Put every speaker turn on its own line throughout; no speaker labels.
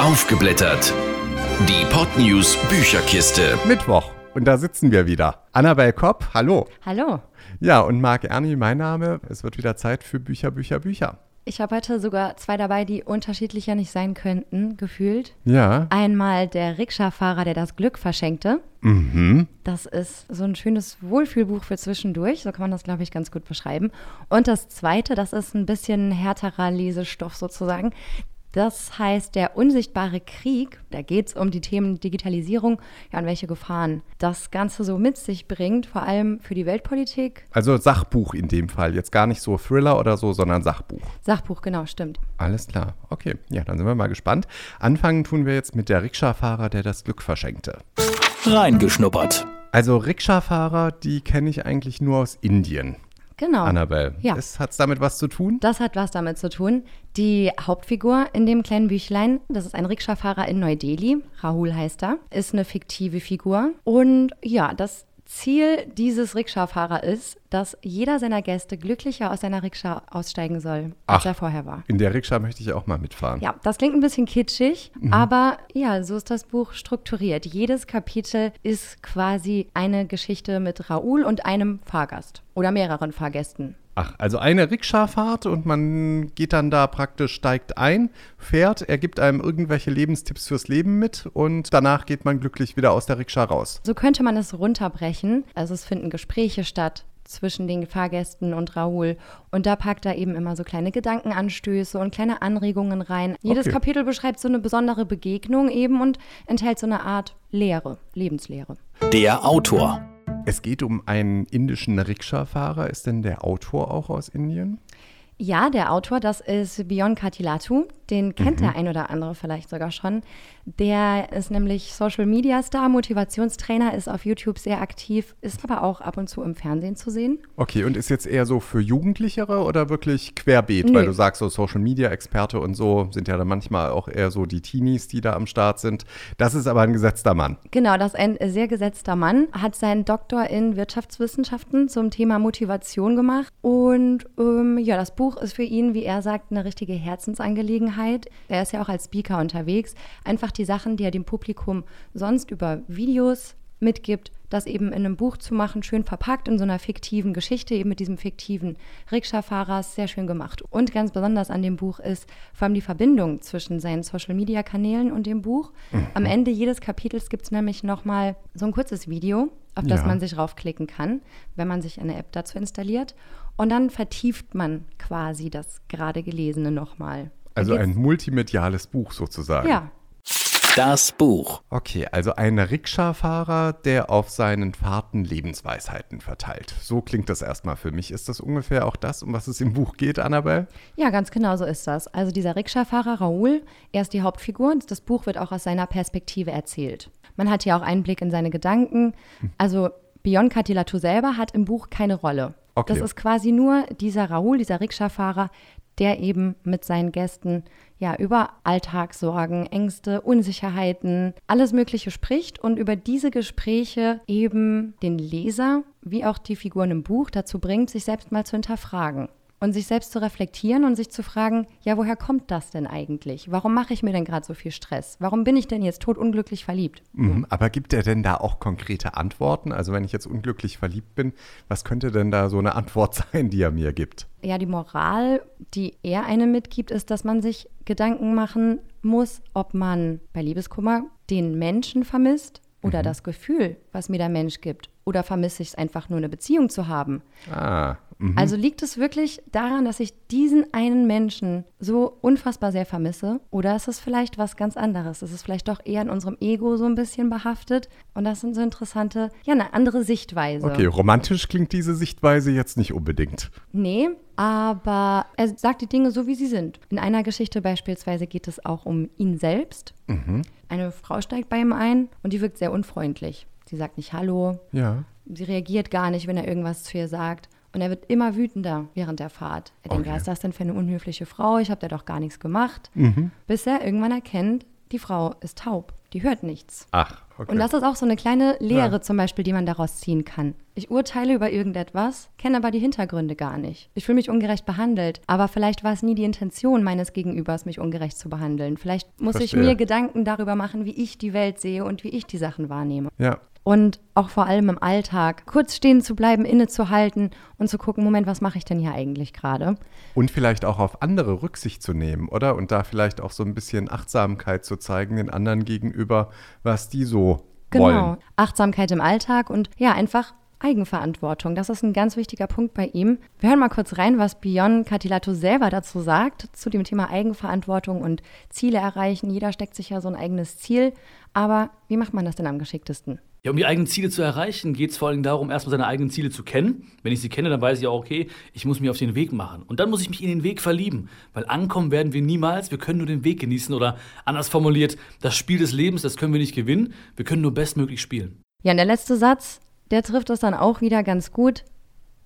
Aufgeblättert. Die Podnews Bücherkiste.
Mittwoch. Und da sitzen wir wieder. Annabel Kopp, hallo.
Hallo.
Ja, und Marc Erni, mein Name. Es wird wieder Zeit für Bücher, Bücher, Bücher.
Ich habe heute sogar zwei dabei, die unterschiedlicher nicht sein könnten, gefühlt.
Ja.
Einmal der Rikscha-Fahrer, der das Glück verschenkte.
Mhm.
Das ist so ein schönes Wohlfühlbuch für zwischendurch. So kann man das, glaube ich, ganz gut beschreiben. Und das zweite, das ist ein bisschen härterer Lesestoff sozusagen. Das heißt der unsichtbare Krieg. Da geht es um die Themen Digitalisierung ja, und welche Gefahren das Ganze so mit sich bringt, vor allem für die Weltpolitik.
Also Sachbuch in dem Fall. Jetzt gar nicht so Thriller oder so, sondern Sachbuch.
Sachbuch, genau, stimmt.
Alles klar. Okay, ja, dann sind wir mal gespannt. Anfangen tun wir jetzt mit der Rikscha-Fahrer, der das Glück verschenkte.
Reingeschnuppert.
Also Rikscha-Fahrer, die kenne ich eigentlich nur aus Indien.
Genau.
Annabelle.
Ja.
Hat es damit was zu tun?
Das hat was damit zu tun. Die Hauptfigur in dem kleinen Büchlein, das ist ein Rikscha-Fahrer in Neu-Delhi, Rahul heißt er, ist eine fiktive Figur. Und ja, das Ziel dieses Rikscha-Fahrer ist, dass jeder seiner Gäste glücklicher aus seiner Rikscha aussteigen soll, als
Ach.
er vorher war.
In der Rikscha möchte ich auch mal mitfahren.
Ja, das klingt ein bisschen kitschig, aber ja, so ist das Buch strukturiert. Jedes Kapitel ist quasi eine Geschichte mit Raoul und einem Fahrgast oder mehreren Fahrgästen.
Ach, also eine Rikscha-Fahrt und man geht dann da praktisch, steigt ein, fährt, er gibt einem irgendwelche Lebenstipps fürs Leben mit und danach geht man glücklich wieder aus der Rikscha raus.
So könnte man es runterbrechen. Also es finden Gespräche statt zwischen den Fahrgästen und Raoul. Und da packt er eben immer so kleine Gedankenanstöße und kleine Anregungen rein. Jedes
Okay.
Kapitel beschreibt so eine besondere Begegnung eben und enthält so eine Art Lehre, Lebenslehre.
Der Autor.
Es geht um einen indischen Rikscha-Fahrer. Ist denn der Autor auch aus Indien?
Ja, der Autor, das ist Bion Katilatu. Den kennt der ein oder andere vielleicht sogar schon. Der ist nämlich Social Media Star, Motivationstrainer, ist auf YouTube sehr aktiv, ist aber auch ab und zu im Fernsehen zu sehen.
Okay, und ist jetzt eher so für Jugendlichere oder wirklich querbeet?
Nee.
Weil du sagst, so Social-Media-Experte und so sind ja dann manchmal auch eher so die Teenies, die da am Start sind. Das ist aber ein gesetzter Mann.
Genau, das ist ein sehr gesetzter Mann, hat seinen Doktor in Wirtschaftswissenschaften zum Thema Motivation gemacht. Und ähm, ja, das Buch ist für ihn, wie er sagt, eine richtige Herzensangelegenheit. Er ist ja auch als Speaker unterwegs. Einfach die Sachen, die er dem Publikum sonst über Videos mitgibt, das eben in einem Buch zu machen, schön verpackt in so einer fiktiven Geschichte, eben mit diesem fiktiven Rikscha-Fahrer, sehr schön gemacht. Und ganz besonders an dem Buch ist vor allem die Verbindung zwischen seinen Social-Media-Kanälen und dem Buch. Am Ende jedes Kapitels gibt es nämlich nochmal so ein kurzes Video, auf das
Ja.
man sich raufklicken kann, wenn man sich eine App dazu installiert. Und dann vertieft man quasi das gerade Gelesene nochmal.
Also ein multimediales Buch sozusagen.
Ja,
Das Buch.
Okay, also ein Rikscha-Fahrer, der auf seinen Fahrten Lebensweisheiten verteilt. So klingt das erstmal für mich. Ist das ungefähr auch das, um was es im Buch geht, Annabelle?
Ja, ganz genau so ist das. Also dieser Rikscha-Fahrer Raoul, er ist die Hauptfigur und das Buch wird auch aus seiner Perspektive erzählt. Man hat hier auch Einblick in seine Gedanken. Also Bion Katilatu selber hat im Buch keine Rolle.
Okay.
Das ist quasi nur dieser Raoul, dieser Rikscha-Fahrer, der eben mit seinen Gästen ja über Alltagssorgen, Ängste, Unsicherheiten, alles Mögliche spricht und über diese Gespräche eben den Leser wie auch die Figuren im Buch dazu bringt, sich selbst mal zu hinterfragen und sich selbst zu reflektieren und sich zu fragen, ja, woher kommt das denn eigentlich? Warum mache ich mir denn gerade so viel Stress? Warum bin ich denn jetzt totunglücklich verliebt?
Mhm. Aber gibt er denn da auch konkrete Antworten? Also wenn ich jetzt unglücklich verliebt bin, was könnte denn da so eine Antwort sein, die er mir gibt?
Ja, die Moral, die er einem mitgibt, ist, dass man sich Gedanken machen muss, ob man bei Liebeskummer den Menschen vermisst oder das Gefühl, was mir der Mensch gibt. Oder vermisse ich es einfach nur, eine Beziehung zu haben?
Ah, mhm.
Also liegt es wirklich daran, dass ich diesen einen Menschen so unfassbar sehr vermisse? Oder ist es vielleicht was ganz anderes? Ist es vielleicht doch eher in unserem Ego so ein bisschen behaftet? Und das sind so interessante, ja, eine andere Sichtweise.
okay, romantisch klingt diese Sichtweise jetzt nicht unbedingt.
Nee, aber er sagt die Dinge so, wie sie sind. In einer Geschichte beispielsweise geht es auch um ihn selbst. Eine Frau steigt bei ihm ein und die wirkt sehr unfreundlich. Sie sagt nicht Hallo,
Ja.
sie reagiert gar nicht, wenn er irgendwas zu ihr sagt. Und er wird immer wütender während der Fahrt. Er denkt,
Okay.
was ist das denn für eine unhöfliche Frau? Ich habe da doch gar nichts gemacht. Bis er irgendwann erkennt, die Frau ist taub. Die hört nichts.
Ach, Okay.
Und das ist auch so eine kleine Lehre
Ja.
zum Beispiel, die man daraus ziehen kann. Ich urteile über irgendetwas, kenne aber die Hintergründe gar nicht. Ich fühle mich ungerecht behandelt, aber vielleicht war es nie die Intention meines Gegenübers, mich ungerecht zu behandeln. Vielleicht muss ich
Verstehe.
mir Gedanken darüber machen, wie ich die Welt sehe und wie ich die Sachen wahrnehme.
Ja,
Und auch vor allem im Alltag kurz stehen zu bleiben, innezuhalten und zu gucken, Moment, was mache ich denn hier eigentlich gerade?
Und vielleicht auch auf andere Rücksicht zu nehmen, oder? Und da vielleicht auch so ein bisschen Achtsamkeit zu zeigen den anderen gegenüber, was die so
Genau.
wollen.
Eigenverantwortung im Alltag und ja, einfach Eigenverantwortung. Das ist ein ganz wichtiger Punkt bei ihm. Wir hören mal kurz rein, was Bion Catilato selber dazu sagt, zu dem Thema Eigenverantwortung und Ziele erreichen. Jeder steckt sich ja so ein eigenes Ziel. Aber wie macht man das denn am geschicktesten?
Ja, um die eigenen Ziele zu erreichen, geht es vor allem darum, erstmal seine eigenen Ziele zu kennen. Wenn ich sie kenne, dann weiß ich auch, okay, ich muss mich auf den Weg machen. Und dann muss ich mich in den Weg verlieben. Weil ankommen werden wir niemals, wir können nur den Weg genießen. Oder anders formuliert, das Spiel des Lebens, das können wir nicht gewinnen, wir können nur bestmöglich spielen.
Ja, und der letzte Satz, der trifft es dann auch wieder ganz gut.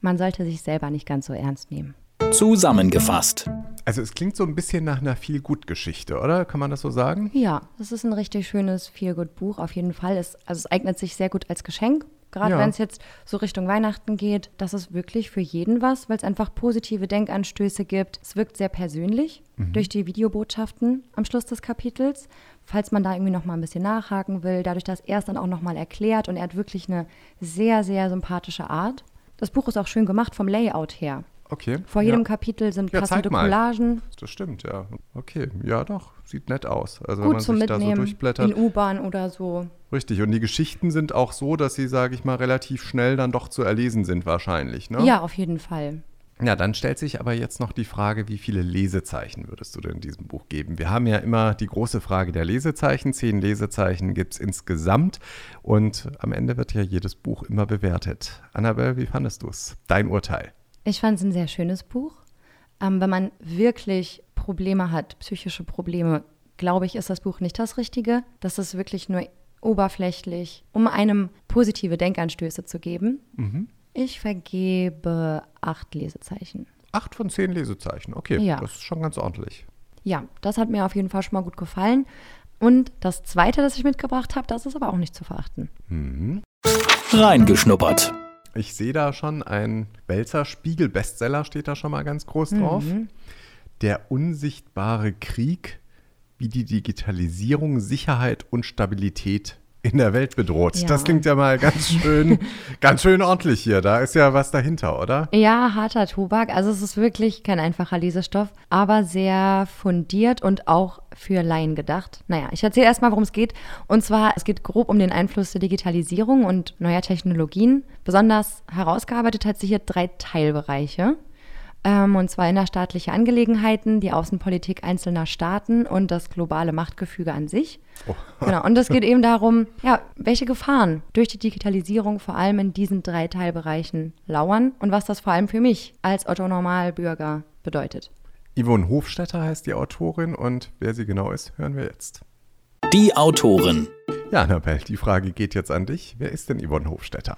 Man sollte sich selber nicht ganz so ernst nehmen.
Zusammengefasst.
Also es klingt so ein bisschen nach einer Viel-Gut-Geschichte, oder? Kann man das so sagen?
Ja, das ist ein richtig schönes Feel-Good-Buch auf jeden Fall. Es, also es eignet sich sehr gut als Geschenk, gerade
Ja.
wenn es jetzt so Richtung Weihnachten geht. Das ist wirklich für jeden was, weil es einfach positive Denkanstöße gibt. Es wirkt sehr persönlich durch die Videobotschaften am Schluss des Kapitels. Falls man da irgendwie noch mal ein bisschen nachhaken will, dadurch, dass er es dann auch noch mal erklärt und er hat wirklich eine sehr, sehr sympathische Art. Das Buch ist auch schön gemacht vom Layout her.
Okay.
Vor jedem
ja.
Kapitel sind
Ja,
passende. Collagen.
Das stimmt, ja. Okay, ja doch, sieht nett aus. Also wenn
Gut
man
zum
sich da so
Mitnehmen
durchblättert.
in U-Bahn oder so.
Richtig, und die Geschichten sind auch so, dass sie, sage ich mal, relativ schnell dann doch zu erlesen sind wahrscheinlich, ne?
Ja, auf jeden Fall.
Ja, dann stellt sich aber jetzt noch die Frage, wie viele Lesezeichen würdest du denn diesem Buch geben? Wir haben ja immer die große Frage der Lesezeichen. Zehn Lesezeichen gibt es insgesamt und am Ende wird ja jedes Buch immer bewertet. Annabelle, wie fandest du es? Dein Urteil?
Ich fand es ein sehr schönes Buch. Ähm, wenn man wirklich Probleme hat, psychische Probleme, glaube ich, ist das Buch nicht das Richtige. Das ist wirklich nur oberflächlich, um einem positive Denkanstöße zu geben. Ich vergebe acht Lesezeichen.
Acht von zehn Lesezeichen, okay,
Ja.
das ist schon ganz ordentlich.
Ja, das hat mir auf jeden Fall schon mal gut gefallen. Und das zweite, das ich mitgebracht habe, das ist aber auch nicht zu verachten.
Reingeschnuppert.
Ich sehe da schon ein Welzer Spiegel-Bestseller, steht da schon mal ganz groß drauf. Der unsichtbare Krieg, wie die Digitalisierung Sicherheit und Stabilität in der Welt bedroht.
Ja.
Das klingt ja mal ganz schön, ganz schön ordentlich hier. Da ist ja was dahinter, oder?
Ja, harter Tobak. Also es ist wirklich kein einfacher Lesestoff, aber sehr fundiert und auch für Laien gedacht. Naja, ich erzähle erstmal, worum es geht. Und zwar, es geht grob um den Einfluss der Digitalisierung und neuer Technologien. Besonders herausgearbeitet hat sie hier drei Teilbereiche. Ähm, und zwar innerstaatliche Angelegenheiten, die Außenpolitik einzelner Staaten und das globale Machtgefüge an sich. Genau, und es geht eben darum, ja, welche Gefahren durch die Digitalisierung vor allem in diesen drei Teilbereichen lauern und was das vor allem für mich als Otto Normalbürger bedeutet.
Yvonne Hofstetter heißt die Autorin und wer sie genau ist, hören wir jetzt.
Die Autorin.
Ja, Annabelle, die Frage geht jetzt an dich. Wer ist denn Yvonne Hofstetter?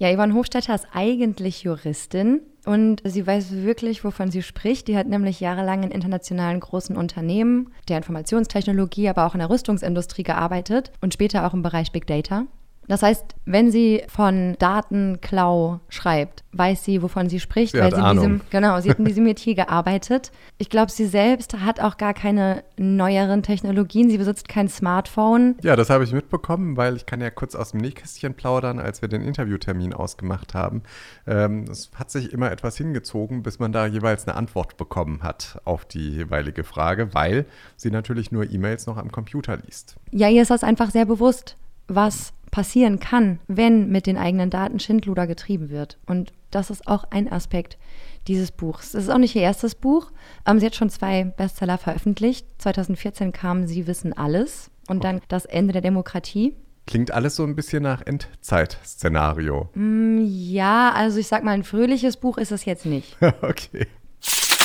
Ja, Yvonne Hofstetter ist eigentlich Juristin und sie weiß wirklich, wovon sie spricht. Die hat nämlich jahrelang in internationalen großen Unternehmen der Informationstechnologie, aber auch in der Rüstungsindustrie gearbeitet und später auch im Bereich Big Data. Das heißt, wenn sie von Datenklau schreibt, weiß sie, wovon sie spricht,
Sie
weil sie in
Ahnung.
diesem, genau, sie hat in diesem Metier gearbeitet. Ich glaube, sie selbst hat auch gar keine neueren Technologien. Sie besitzt kein Smartphone.
Ja, das habe ich mitbekommen, weil ich kann ja kurz aus dem Nähkästchen plaudern, als wir den Interviewtermin ausgemacht haben. Ähm, es hat sich immer etwas hingezogen, bis man da jeweils eine Antwort bekommen hat auf die jeweilige Frage, weil sie natürlich nur E-Mails noch am Computer liest.
Ja, ihr ist das einfach sehr bewusst, was passieren kann, wenn mit den eigenen Daten Schindluder getrieben wird. Und das ist auch ein Aspekt dieses Buchs. Es ist auch nicht ihr erstes Buch. Ähm, sie hat schon zwei Bestseller veröffentlicht. 2014 kam Sie wissen alles und dann Das Ende der Demokratie.
Klingt alles so ein bisschen nach Endzeit-Szenario.
Ja, also ich sag mal, ein fröhliches Buch ist es jetzt nicht.
okay.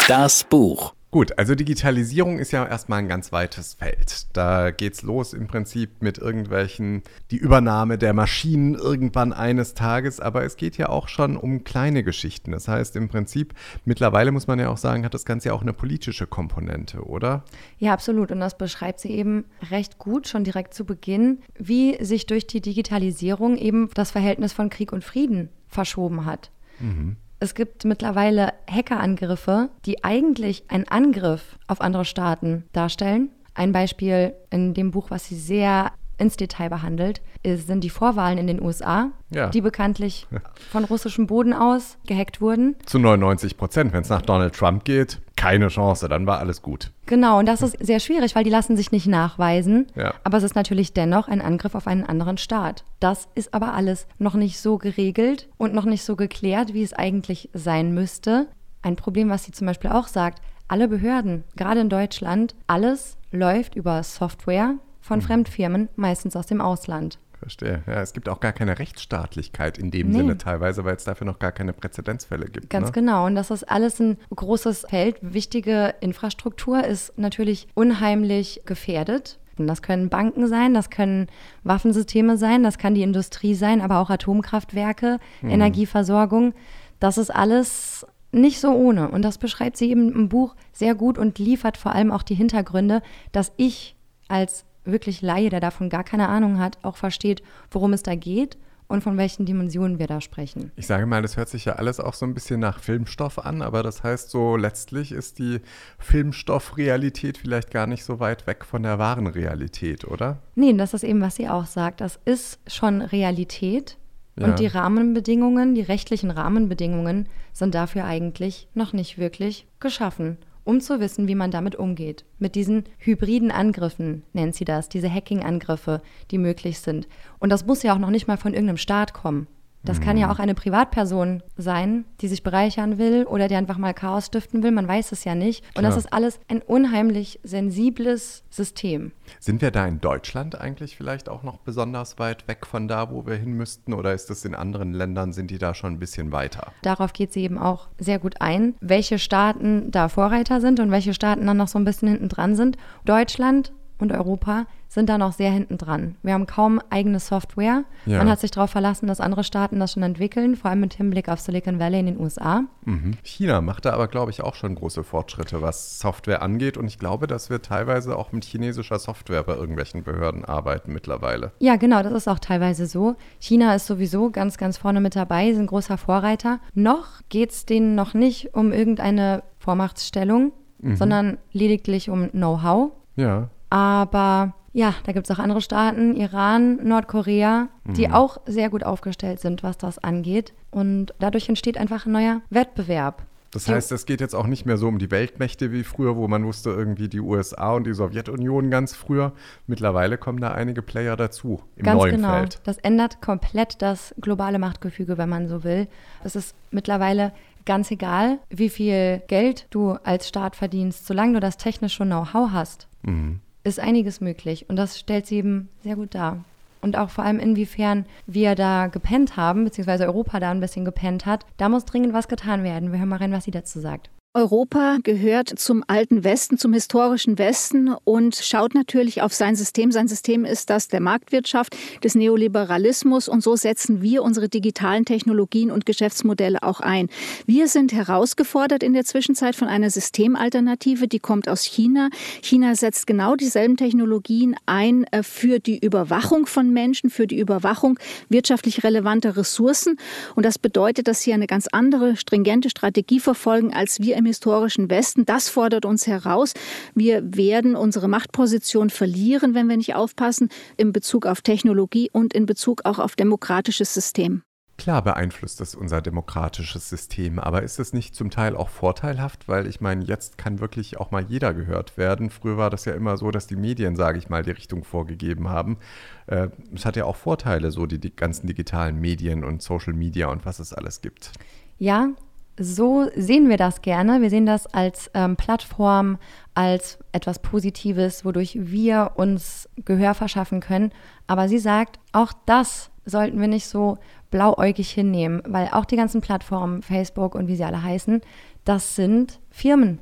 Das Buch.
Gut, also Digitalisierung ist ja erstmal ein ganz weites Feld. Da geht's los im Prinzip mit irgendwelchen, die Übernahme der Maschinen irgendwann eines Tages, aber es geht ja auch schon um kleine Geschichten. Das heißt im Prinzip, mittlerweile muss man ja auch sagen, hat das Ganze ja auch eine politische Komponente, oder?
Ja, absolut. Und das beschreibt sie eben recht gut schon direkt zu Beginn, wie sich durch die Digitalisierung eben das Verhältnis von Krieg und Frieden verschoben hat. Mhm. Es gibt mittlerweile Hackerangriffe, die eigentlich einen Angriff auf andere Staaten darstellen. Ein Beispiel in dem Buch, was sie sehr ins Detail behandelt, ist, sind die Vorwahlen in den USA, ja. die bekanntlich von russischem Boden aus gehackt wurden.
Zu 99 Prozent. Wenn es nach Donald Trump geht, keine Chance, dann war alles gut.
Genau, und das ist sehr schwierig, weil die lassen sich nicht nachweisen. Ja. Aber es ist natürlich dennoch ein Angriff auf einen anderen Staat. Das ist aber alles noch nicht so geregelt und noch nicht so geklärt, wie es eigentlich sein müsste. Ein Problem, was sie zum Beispiel auch sagt, alle Behörden, gerade in Deutschland, alles läuft über Software von mhm. Fremdfirmen, meistens aus dem Ausland.
Verstehe. Ja, es gibt auch gar keine Rechtsstaatlichkeit in dem nee. Sinne teilweise, weil es dafür noch gar keine Präzedenzfälle gibt.
Ganz
ne?
genau. Und das ist alles ein großes Feld. Wichtige Infrastruktur ist natürlich unheimlich gefährdet. Und das können Banken sein, das können Waffensysteme sein, das kann die Industrie sein, aber auch Atomkraftwerke, mhm. Energieversorgung. Das ist alles nicht so ohne. Und das beschreibt sie eben im Buch sehr gut und liefert vor allem auch die Hintergründe, dass ich als wirklich Laie, der davon gar keine Ahnung hat, auch versteht, worum es da geht und von welchen Dimensionen wir da sprechen.
Ich sage mal, das hört sich ja alles auch so ein bisschen nach Filmstoff an, aber das heißt so, letztlich ist die Filmstoffrealität vielleicht gar nicht so weit weg von der wahren Realität, oder?
Nee, das ist eben, was sie auch sagt. Das ist schon Realität. Ja. Und die Rahmenbedingungen, die rechtlichen Rahmenbedingungen sind dafür eigentlich noch nicht wirklich geschaffen um zu wissen, wie man damit umgeht. Mit diesen hybriden Angriffen nennt sie das, diese Hacking-Angriffe, die möglich sind. Und das muss ja auch noch nicht mal von irgendeinem Staat kommen. Das kann ja mhm. auch eine Privatperson sein, die sich bereichern will oder die einfach mal Chaos stiften will. Man weiß es ja nicht. Und Klar. das ist alles ein unheimlich sensibles System.
Sind wir da in Deutschland eigentlich vielleicht auch noch besonders weit weg von da, wo wir hin müssten? Oder ist das in anderen Ländern, sind die da schon ein bisschen weiter?
Darauf geht sie eben auch sehr gut ein, welche Staaten da Vorreiter sind und welche Staaten dann noch so ein bisschen hinten dran sind. Deutschland und Europa sind da noch sehr hinten dran. Wir haben kaum eigene Software. Ja. Man hat sich darauf verlassen, dass andere Staaten das schon entwickeln, vor allem mit Hinblick auf Silicon Valley in den USA.
Mhm. China macht da aber, glaube ich, auch schon große Fortschritte, was Software angeht. Und ich glaube, dass wir teilweise auch mit chinesischer Software bei irgendwelchen Behörden arbeiten mittlerweile.
Ja, genau, das ist auch teilweise so. China ist sowieso ganz, ganz vorne mit dabei, ein großer Vorreiter. Noch geht es denen noch nicht um irgendeine Vormachtstellung, mhm. sondern lediglich um Know-how.
Ja.
Aber ja, da gibt es auch andere Staaten, Iran, Nordkorea, die mhm. auch sehr gut aufgestellt sind, was das angeht. Und dadurch entsteht einfach ein neuer Wettbewerb.
Das heißt, es geht jetzt auch nicht mehr so um die Weltmächte wie früher, wo man wusste, irgendwie die USA und die Sowjetunion ganz früher. Mittlerweile kommen da einige Player dazu im ganz neuen genau. Feld.
Das ändert komplett das globale Machtgefüge, wenn man so will. Es ist mittlerweile ganz egal, wie viel Geld du als Staat verdienst, solange du das technische Know-how hast. Mhm ist einiges möglich. Und das stellt sie eben sehr gut dar. Und auch vor allem, inwiefern wir da gepennt haben, beziehungsweise Europa da ein bisschen gepennt hat. Da muss dringend was getan werden. Wir hören mal rein, was sie dazu sagt.
Europa gehört zum alten Westen, zum historischen Westen und schaut natürlich auf sein System. Sein System ist das der Marktwirtschaft, des Neoliberalismus und so setzen wir unsere digitalen Technologien und Geschäftsmodelle auch ein. Wir sind herausgefordert in der Zwischenzeit von einer Systemalternative, die kommt aus China. China setzt genau dieselben Technologien ein äh, für die Überwachung von Menschen, für die Überwachung wirtschaftlich relevanter Ressourcen und das bedeutet, dass sie eine ganz andere stringente Strategie verfolgen, als wir im historischen Westen. Das fordert uns heraus. Wir werden unsere Machtposition verlieren, wenn wir nicht aufpassen, in Bezug auf Technologie und in Bezug auch auf demokratisches System.
Klar beeinflusst das unser demokratisches System, aber ist es nicht zum Teil auch vorteilhaft? Weil ich meine, jetzt kann wirklich auch mal jeder gehört werden. Früher war das ja immer so, dass die Medien, sage ich mal, die Richtung vorgegeben haben. Äh, es hat ja auch Vorteile, so die, die ganzen digitalen Medien und Social Media und was es alles gibt.
Ja, so sehen wir das gerne. Wir sehen das als ähm, Plattform, als etwas Positives, wodurch wir uns Gehör verschaffen können. Aber sie sagt, auch das sollten wir nicht so blauäugig hinnehmen, weil auch die ganzen Plattformen, Facebook und wie sie alle heißen, das sind Firmen.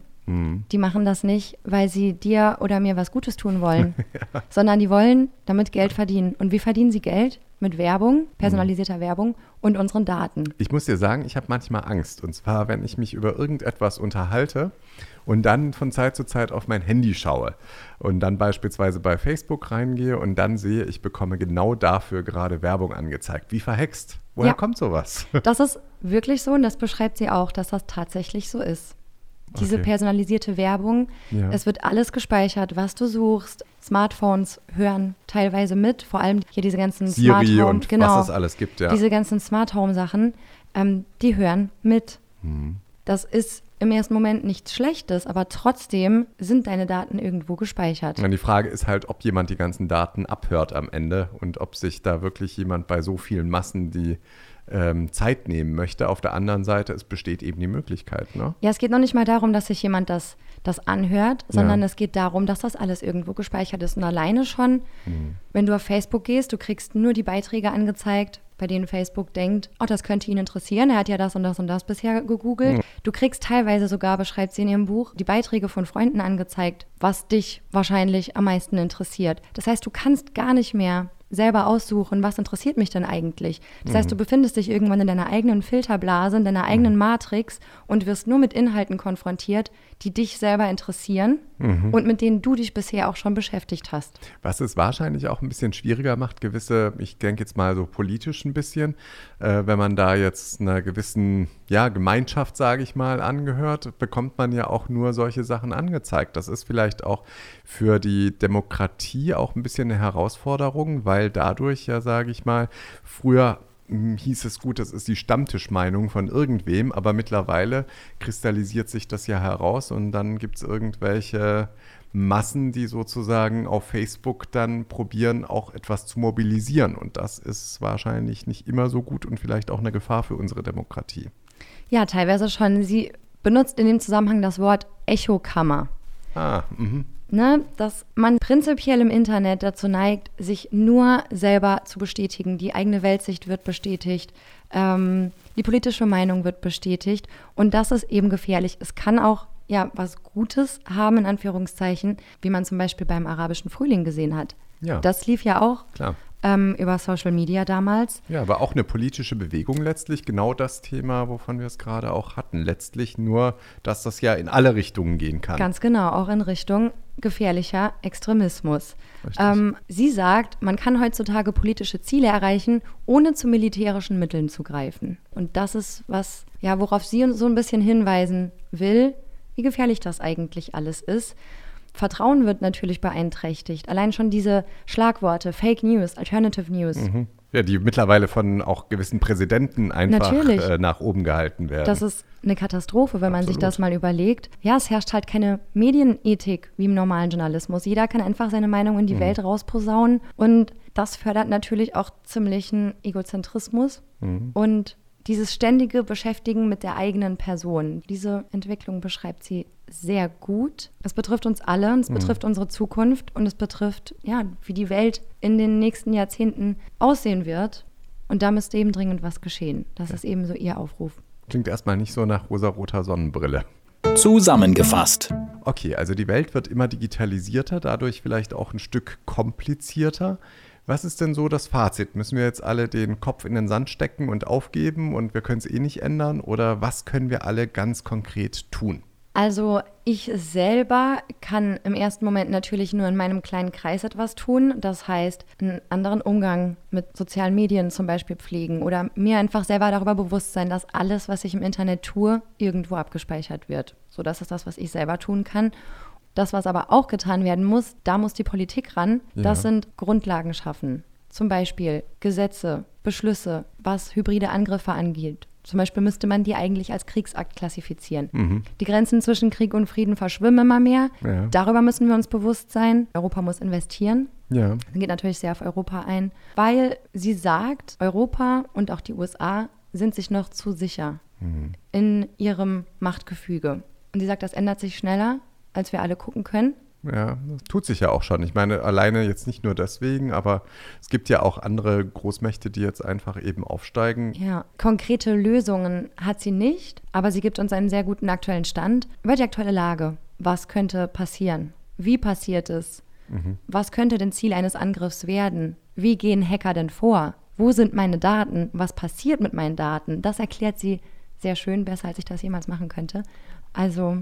Die machen das nicht, weil sie dir oder mir was Gutes tun wollen, sondern die wollen damit Geld verdienen. Und wie verdienen sie Geld? Mit Werbung, personalisierter Werbung und unseren Daten.
Ich muss dir sagen, ich habe manchmal Angst. Und zwar, wenn ich mich über irgendetwas unterhalte und dann von Zeit zu Zeit auf mein Handy schaue und dann beispielsweise bei Facebook reingehe und dann sehe, ich bekomme genau dafür gerade Werbung angezeigt. Wie verhext? Woher
Ja.
kommt sowas?
Das ist wirklich so und das beschreibt sie auch, dass das tatsächlich so ist. Diese
Okay.
personalisierte Werbung,
Ja.
es wird alles gespeichert, was du suchst. Smartphones hören teilweise mit, vor allem hier diese ganzen Smart
Siri
Home,
und
genau,
was es alles gibt, ja.
diese ganzen Smart Home Sachen, ähm, die hören mit.
Mhm.
Das ist im ersten Moment nichts Schlechtes, aber trotzdem sind deine Daten irgendwo gespeichert.
Und die Frage ist halt, ob jemand die ganzen Daten abhört am Ende und ob sich da wirklich jemand bei so vielen Massen die ähm, Zeit nehmen möchte. Auf der anderen Seite, es besteht eben die Möglichkeit. Ne?
Ja, es geht noch nicht mal darum, dass sich jemand das, das anhört, sondern
Ja.
es geht darum, dass das alles irgendwo gespeichert ist. Und alleine schon,
Mhm.
wenn du auf Facebook gehst, du kriegst nur die Beiträge angezeigt, bei denen Facebook denkt, oh, das könnte ihn interessieren. Er hat ja das und das und das bisher gegoogelt.
Mhm.
Du kriegst teilweise sogar, beschreibt sie in ihrem Buch, die Beiträge von Freunden angezeigt, was dich wahrscheinlich am meisten interessiert. Das heißt, du kannst gar nicht mehr selber aussuchen, was interessiert mich denn eigentlich. Das heißt, du befindest dich irgendwann in deiner eigenen Filterblase, in deiner eigenen Matrix und wirst nur mit Inhalten konfrontiert, die dich selber interessieren und mit denen du dich bisher auch schon beschäftigt hast.
Was es wahrscheinlich auch ein bisschen schwieriger macht, gewisse, ich denke jetzt mal so politisch ein bisschen, äh, wenn man da jetzt einer gewissen ja, Gemeinschaft, sage ich mal, angehört, bekommt man ja auch nur solche Sachen angezeigt. Das ist vielleicht auch für die Demokratie auch ein bisschen eine Herausforderung, weil dadurch ja, sage ich mal, früher hm, hieß es gut, das ist die Stammtischmeinung von irgendwem, aber mittlerweile kristallisiert sich das ja heraus und dann gibt es irgendwelche Massen, die sozusagen auf Facebook dann probieren, auch etwas zu mobilisieren. Und das ist wahrscheinlich nicht immer so gut und vielleicht auch eine Gefahr für unsere Demokratie.
Ja, teilweise schon. Sie benutzt in dem Zusammenhang das Wort Echokammer.
Ah, mhm.
Ne, dass man prinzipiell im Internet dazu neigt, sich nur selber zu bestätigen. Die eigene Weltsicht wird bestätigt, ähm, die politische Meinung wird bestätigt und das ist eben gefährlich. Es kann auch ja was Gutes haben, in Anführungszeichen, wie man zum Beispiel beim arabischen Frühling gesehen hat.
Ja.
Das lief ja auch
Klar.
ähm, über Social Media damals.
Ja, aber auch eine politische Bewegung letztlich, genau das Thema, wovon wir es gerade auch hatten. Letztlich nur, dass das ja in alle Richtungen gehen kann.
Ganz genau, auch in Richtung gefährlicher Extremismus. Ähm, sie sagt, man kann heutzutage politische Ziele erreichen, ohne zu militärischen Mitteln zu greifen. Und das ist was, ja, worauf sie uns so ein bisschen hinweisen will, wie gefährlich das eigentlich alles ist. Vertrauen wird natürlich beeinträchtigt. Allein schon diese Schlagworte, Fake News, Alternative News,
Mhm. Ja, die mittlerweile von auch gewissen Präsidenten einfach äh, nach oben gehalten werden.
Das ist eine Katastrophe, wenn man sich
Absolut.
das mal überlegt. Ja, es herrscht halt keine Medienethik wie im normalen Journalismus. Jeder kann einfach seine Meinung in die Welt rausposaunen und das fördert natürlich auch ziemlichen Egozentrismus und dieses ständige Beschäftigen mit der eigenen Person. Diese Entwicklung beschreibt sie sehr gut. Es betrifft uns alle und es betrifft unsere Zukunft und es betrifft, ja, wie die Welt in den nächsten Jahrzehnten aussehen wird. Und da müsste eben dringend was geschehen. Das ist eben so ihr Aufruf.
Klingt erstmal nicht so nach rosaroter Sonnenbrille.
Zusammengefasst.
Okay, also die Welt wird immer digitalisierter, dadurch vielleicht auch ein Stück komplizierter. Was ist denn so das Fazit? Müssen wir jetzt alle den Kopf in den Sand stecken und aufgeben und wir können es eh nicht ändern? Oder was können wir alle ganz konkret tun?
Also ich selber kann im ersten Moment natürlich nur in meinem kleinen Kreis etwas tun. Das heißt, einen anderen Umgang mit sozialen Medien zum Beispiel pflegen oder mir einfach selber darüber bewusst sein, dass alles, was ich im Internet tue, irgendwo abgespeichert wird. So, das ist das, was ich selber tun kann. Das, was aber auch getan werden muss, da muss die Politik ran. Das
Ja.
sind Grundlagen schaffen. Zum Beispiel Gesetze, Beschlüsse, was hybride Angriffe angeht. Zum Beispiel müsste man die eigentlich als Kriegsakt klassifizieren. Die Grenzen zwischen Krieg und Frieden verschwimmen immer mehr.
Ja.
Darüber müssen wir uns bewusst sein. Europa muss investieren.
Ja.
Das geht natürlich sehr auf Europa ein, weil sie sagt, Europa und auch die USA sind sich noch zu sicher in ihrem Machtgefüge. Und sie sagt, das ändert sich schneller, als wir alle gucken können.
Ja, das tut sich ja auch schon. Ich meine, alleine jetzt nicht nur deswegen, aber es gibt ja auch andere Großmächte, die jetzt einfach eben aufsteigen.
Ja, konkrete Lösungen hat sie nicht, aber sie gibt uns einen sehr guten aktuellen Stand über die aktuelle Lage. Was könnte passieren? Wie passiert es? Mhm. Was könnte denn Ziel eines Angriffs werden? Wie gehen Hacker denn vor? Wo sind meine Daten? Was passiert mit meinen Daten? Das erklärt sie sehr schön, besser als ich das jemals machen könnte. Also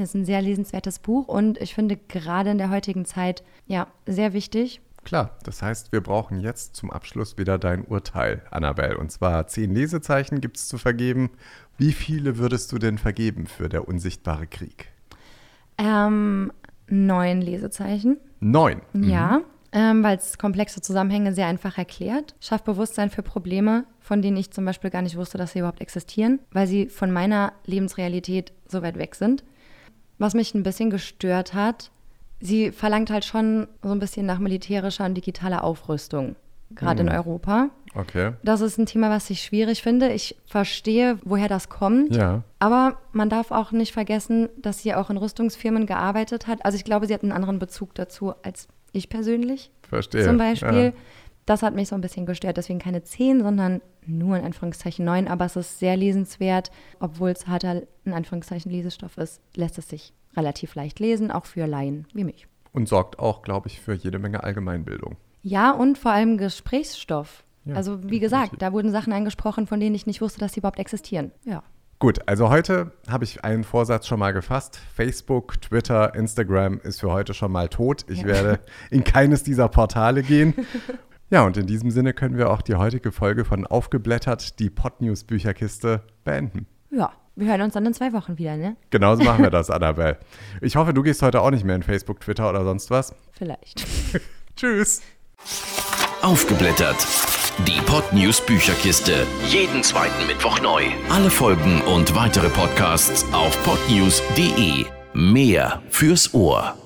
das ist ein sehr lesenswertes Buch und ich finde gerade in der heutigen Zeit ja sehr wichtig.
Klar, das heißt, wir brauchen jetzt zum Abschluss wieder dein Urteil, Annabelle. Und zwar zehn Lesezeichen gibt es zu vergeben. Wie viele würdest du denn vergeben für der unsichtbare Krieg?
Ähm, neun Lesezeichen.
Neun?
Mhm. Ja, ähm, weil es komplexe Zusammenhänge sehr einfach erklärt. Schafft Bewusstsein für Probleme, von denen ich zum Beispiel gar nicht wusste, dass sie überhaupt existieren, weil sie von meiner Lebensrealität so weit weg sind. Was mich ein bisschen gestört hat, sie verlangt halt schon so ein bisschen nach militärischer und digitaler Aufrüstung, gerade mhm. in Europa.
Okay.
Das ist ein Thema, was ich schwierig finde. Ich verstehe, woher das kommt.
Ja.
Aber man darf auch nicht vergessen, dass sie auch in Rüstungsfirmen gearbeitet hat. Also ich glaube, sie hat einen anderen Bezug dazu als ich persönlich.
Verstehe.
Zum Beispiel. Ja. Das hat mich so ein bisschen gestört. Deswegen keine 10, sondern nur in Anführungszeichen 9. Aber es ist sehr lesenswert. Obwohl es harter in Anführungszeichen Lesestoff ist, lässt es sich relativ leicht lesen, auch für Laien wie mich.
Und sorgt auch, glaube ich, für jede Menge Allgemeinbildung.
Ja, und vor allem Gesprächsstoff. Ja, also wie gesagt, da wurden Sachen angesprochen, von denen ich nicht wusste, dass sie überhaupt existieren. Ja.
Gut, also heute habe ich einen Vorsatz schon mal gefasst. Facebook, Twitter, Instagram ist für heute schon mal tot. Ich ja. werde in keines dieser Portale gehen. Ja, und in diesem Sinne können wir auch die heutige Folge von Aufgeblättert, die Podnews Bücherkiste, beenden.
Ja, wir hören uns dann in zwei Wochen wieder, ne?
Genauso machen wir das, Annabelle. Ich hoffe, du gehst heute auch nicht mehr in Facebook, Twitter oder sonst was.
Vielleicht.
Tschüss.
Aufgeblättert. Die Podnews Bücherkiste. Jeden zweiten Mittwoch neu. Alle Folgen und weitere Podcasts auf podnews.de. Mehr fürs Ohr.